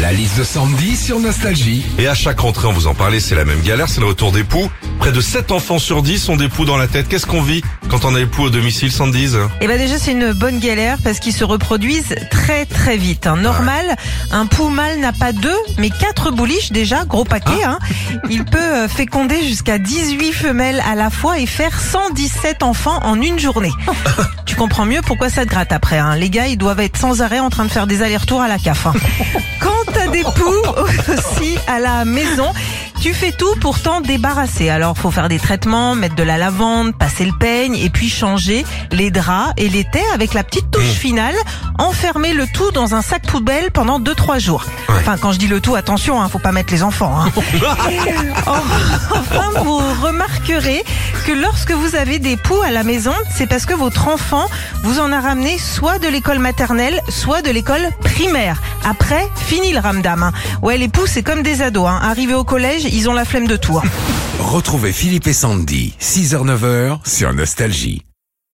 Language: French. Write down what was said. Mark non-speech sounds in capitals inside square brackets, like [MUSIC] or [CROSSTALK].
La liste de Sandy sur Nostalgie. Et à chaque rentrée, on vous en parlait, c'est la même galère, c'est le retour des poux. Près de 7 enfants sur 10 ont des poux dans la tête. Qu'est-ce qu'on vit quand on a des poux au domicile, Sandy Eh ben déjà c'est une bonne galère parce qu'ils se reproduisent très très vite. hein. Normal, un pou mâle n'a pas deux mais quatre bouliches déjà, gros paquet. Hein. Il peut euh, féconder jusqu'à 18 femelles à la fois et faire 117 enfants en une journée. [LAUGHS] Tu comprends mieux pourquoi ça te gratte après. Hein. Les gars ils doivent être sans arrêt en train de faire des allers-retours à la CAF. hein. Quand [LAUGHS] à la maison, tu fais tout pour t'en débarrasser. Alors, faut faire des traitements, mettre de la lavande, passer le peigne et puis changer les draps et les tais avec la petite touche finale. Enfermer le tout dans un sac poubelle pendant 2-3 jours. Enfin, quand je dis le tout, attention, hein, faut pas mettre les enfants. Hein. [LAUGHS] [LAUGHS] Enfin, vous remarquerez que lorsque vous avez des poux à la maison, c'est parce que votre enfant vous en a ramené soit de l'école maternelle, soit de l'école primaire. Après, fini le ramdam. hein. Ouais, les poux, c'est comme des ados. Hein. Arrivés au collège, ils ont la flemme de tout. hein. Retrouvez Philippe et Sandy, 6h-9h sur Nostalgie.